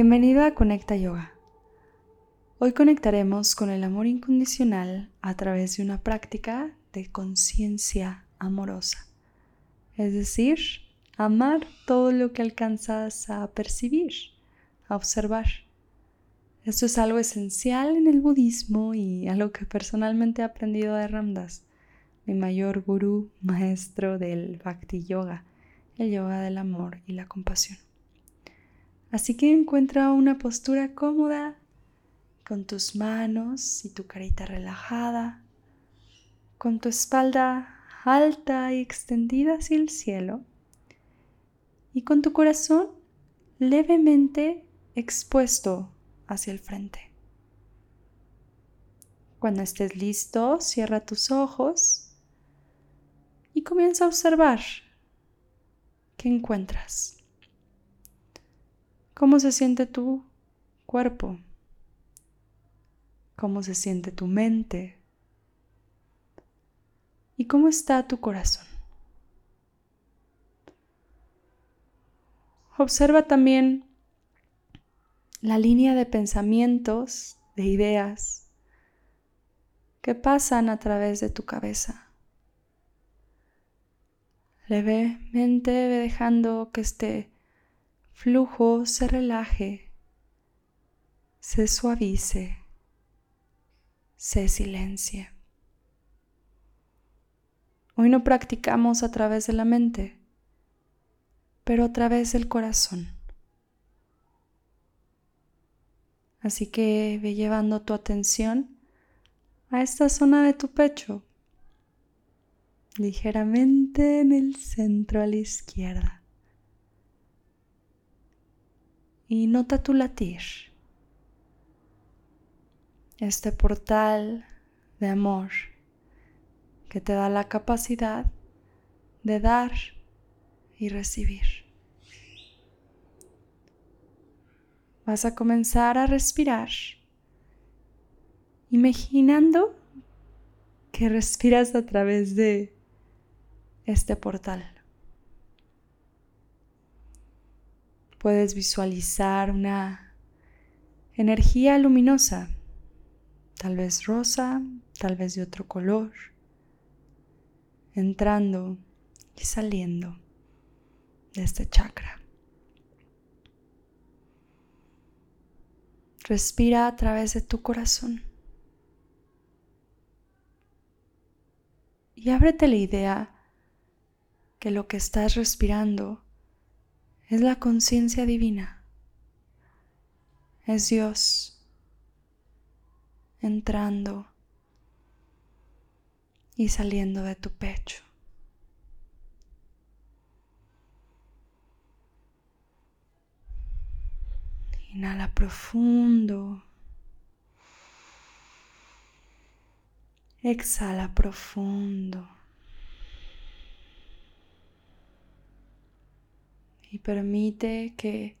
Bienvenido a Conecta Yoga. Hoy conectaremos con el amor incondicional a través de una práctica de conciencia amorosa. Es decir, amar todo lo que alcanzas a percibir, a observar. Esto es algo esencial en el budismo y algo que personalmente he aprendido de Ramdas, mi mayor gurú, maestro del Bhakti Yoga, el yoga del amor y la compasión. Así que encuentra una postura cómoda con tus manos y tu carita relajada, con tu espalda alta y extendida hacia el cielo y con tu corazón levemente expuesto hacia el frente. Cuando estés listo, cierra tus ojos y comienza a observar qué encuentras. ¿Cómo se siente tu cuerpo? ¿Cómo se siente tu mente? ¿Y cómo está tu corazón? Observa también la línea de pensamientos, de ideas que pasan a través de tu cabeza. Levemente ve dejando que esté flujo se relaje, se suavice, se silencie. Hoy no practicamos a través de la mente, pero a través del corazón. Así que ve llevando tu atención a esta zona de tu pecho, ligeramente en el centro a la izquierda y nota tu latir. Este portal de amor que te da la capacidad de dar y recibir. Vas a comenzar a respirar, imaginando que respiras a través de este portal. Puedes visualizar una energía luminosa, tal vez rosa, tal vez de otro color, entrando y saliendo de este chakra. Respira a través de tu corazón. Y ábrete la idea que lo que estás respirando es la conciencia divina. Es Dios entrando y saliendo de tu pecho. Inhala profundo. Exhala profundo. Y permite que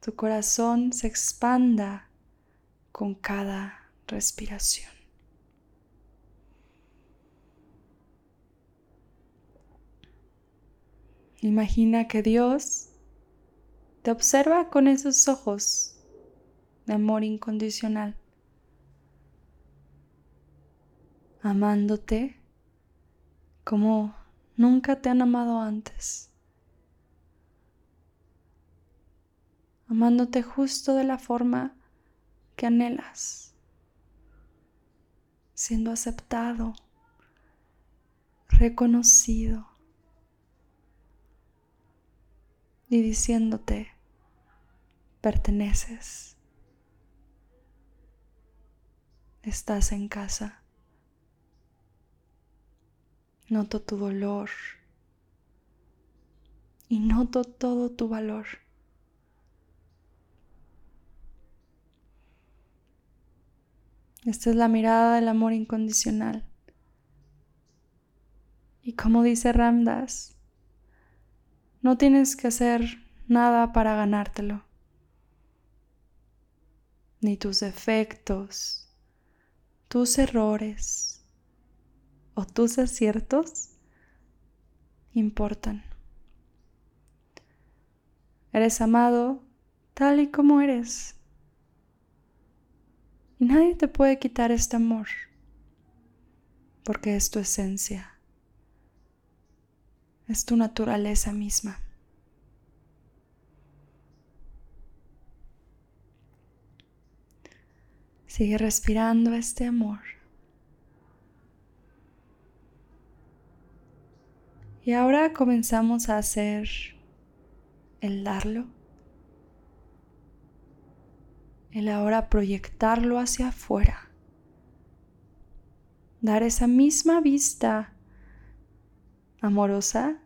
tu corazón se expanda con cada respiración. Imagina que Dios te observa con esos ojos de amor incondicional, amándote como nunca te han amado antes. Amándote justo de la forma que anhelas, siendo aceptado, reconocido y diciéndote, perteneces, estás en casa. Noto tu dolor y noto todo tu valor. Esta es la mirada del amor incondicional. Y como dice Ramdas, no tienes que hacer nada para ganártelo. Ni tus defectos, tus errores o tus aciertos importan. Eres amado tal y como eres. Y nadie te puede quitar este amor, porque es tu esencia, es tu naturaleza misma. Sigue respirando este amor. Y ahora comenzamos a hacer el darlo, el ahora proyectarlo hacia afuera, dar esa misma vista amorosa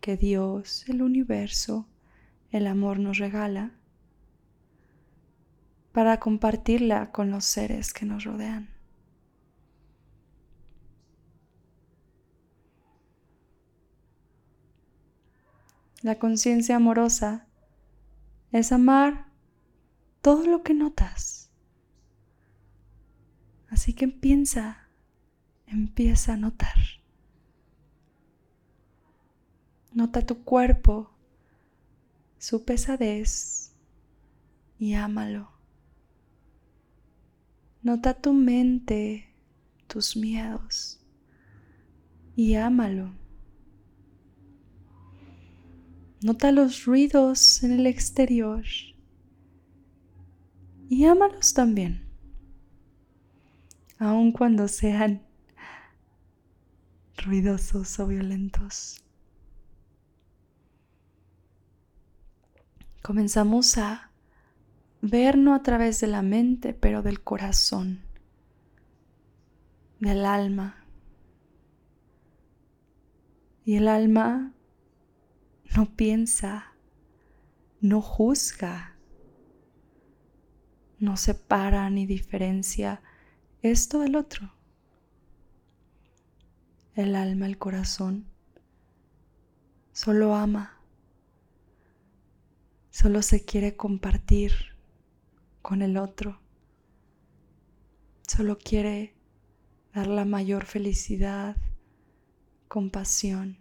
que Dios, el universo, el amor nos regala para compartirla con los seres que nos rodean. La conciencia amorosa es amar todo lo que notas. Así que empieza, empieza a notar. Nota tu cuerpo, su pesadez y ámalo. Nota tu mente, tus miedos y ámalo. Nota los ruidos en el exterior y ámalos también, aun cuando sean ruidosos o violentos. Comenzamos a ver no a través de la mente, pero del corazón, del alma. Y el alma no piensa, no juzga, no separa ni diferencia esto del otro. El alma, el corazón, solo ama, solo se quiere compartir con el otro, solo quiere dar la mayor felicidad, compasión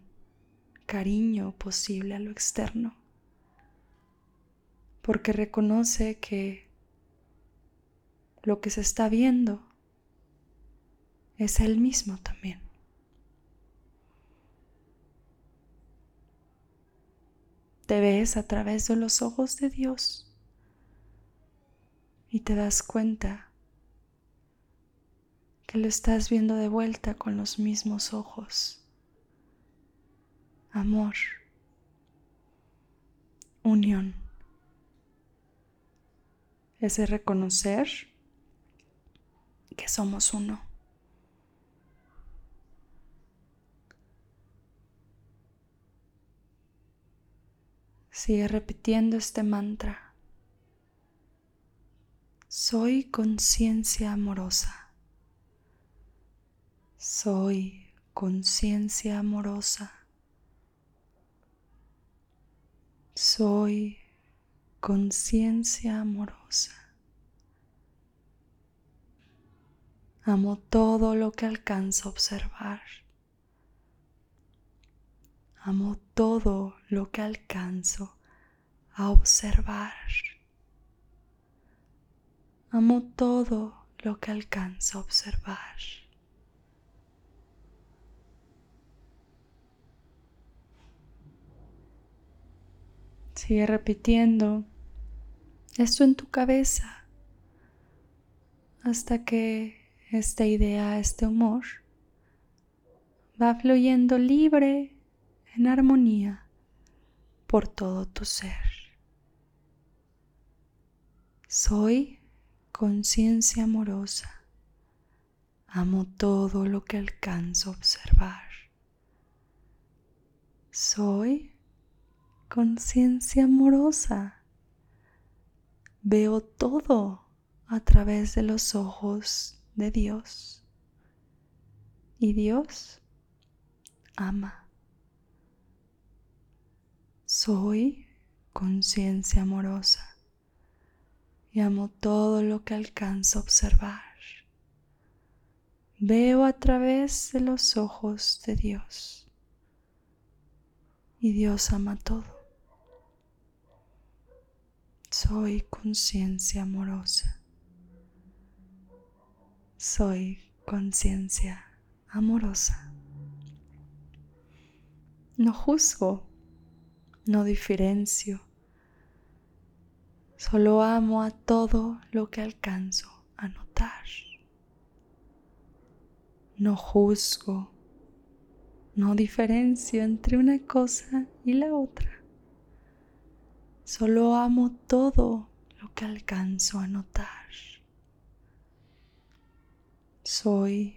cariño posible a lo externo, porque reconoce que lo que se está viendo es él mismo también. Te ves a través de los ojos de Dios y te das cuenta que lo estás viendo de vuelta con los mismos ojos amor, unión. Es de reconocer que somos uno. Sigue repitiendo este mantra. Soy conciencia amorosa. Soy conciencia amorosa. Soy conciencia amorosa. Amo todo lo que alcanzo a observar. Amo todo lo que alcanzo a observar. Amo todo lo que alcanzo a observar. Sigue repitiendo esto en tu cabeza hasta que esta idea, este humor, va fluyendo libre en armonía por todo tu ser. Soy conciencia amorosa. Amo todo lo que alcanzo a observar. Soy conciencia amorosa. Veo todo a través de los ojos de Dios. Y Dios ama. Soy conciencia amorosa y amo todo lo que alcanzo a observar. Veo a través de los ojos de Dios y Dios ama todo. Soy conciencia amorosa. Soy conciencia amorosa. No juzgo, no diferencio. Solo amo a todo lo que alcanzo a notar. No juzgo, no diferencio entre una cosa y la otra. Solo amo todo lo que alcanzo a notar. Soy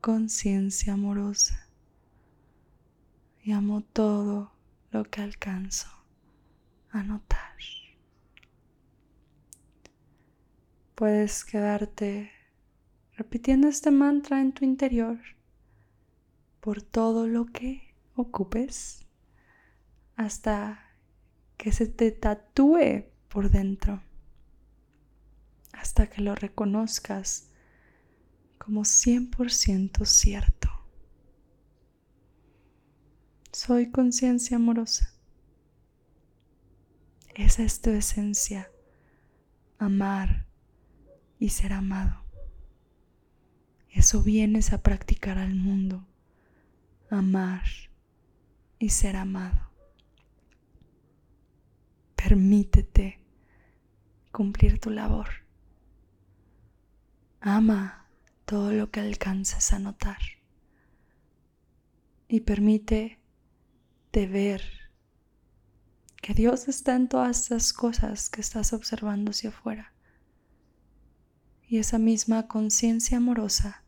conciencia amorosa y amo todo lo que alcanzo a notar. Puedes quedarte repitiendo este mantra en tu interior por todo lo que ocupes hasta que se te tatúe por dentro hasta que lo reconozcas como 100% cierto. Soy conciencia amorosa. Esa es tu esencia, amar y ser amado. Eso vienes a practicar al mundo, amar y ser amado. Permítete cumplir tu labor. Ama todo lo que alcances a notar. Y permite de ver que Dios está en todas estas cosas que estás observando hacia afuera. Y esa misma conciencia amorosa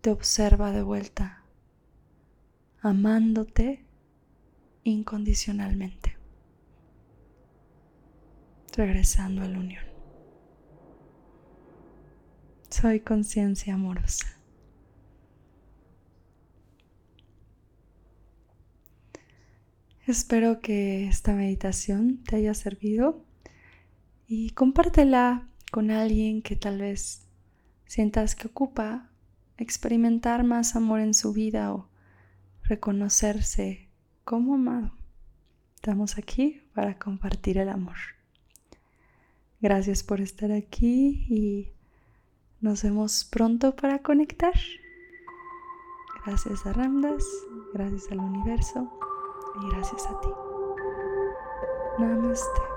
te observa de vuelta, amándote incondicionalmente regresando a la unión. Soy conciencia amorosa. Espero que esta meditación te haya servido y compártela con alguien que tal vez sientas que ocupa experimentar más amor en su vida o reconocerse como amado. Estamos aquí para compartir el amor. Gracias por estar aquí y nos vemos pronto para conectar. Gracias a Ramdas, gracias al universo y gracias a ti. Namaste.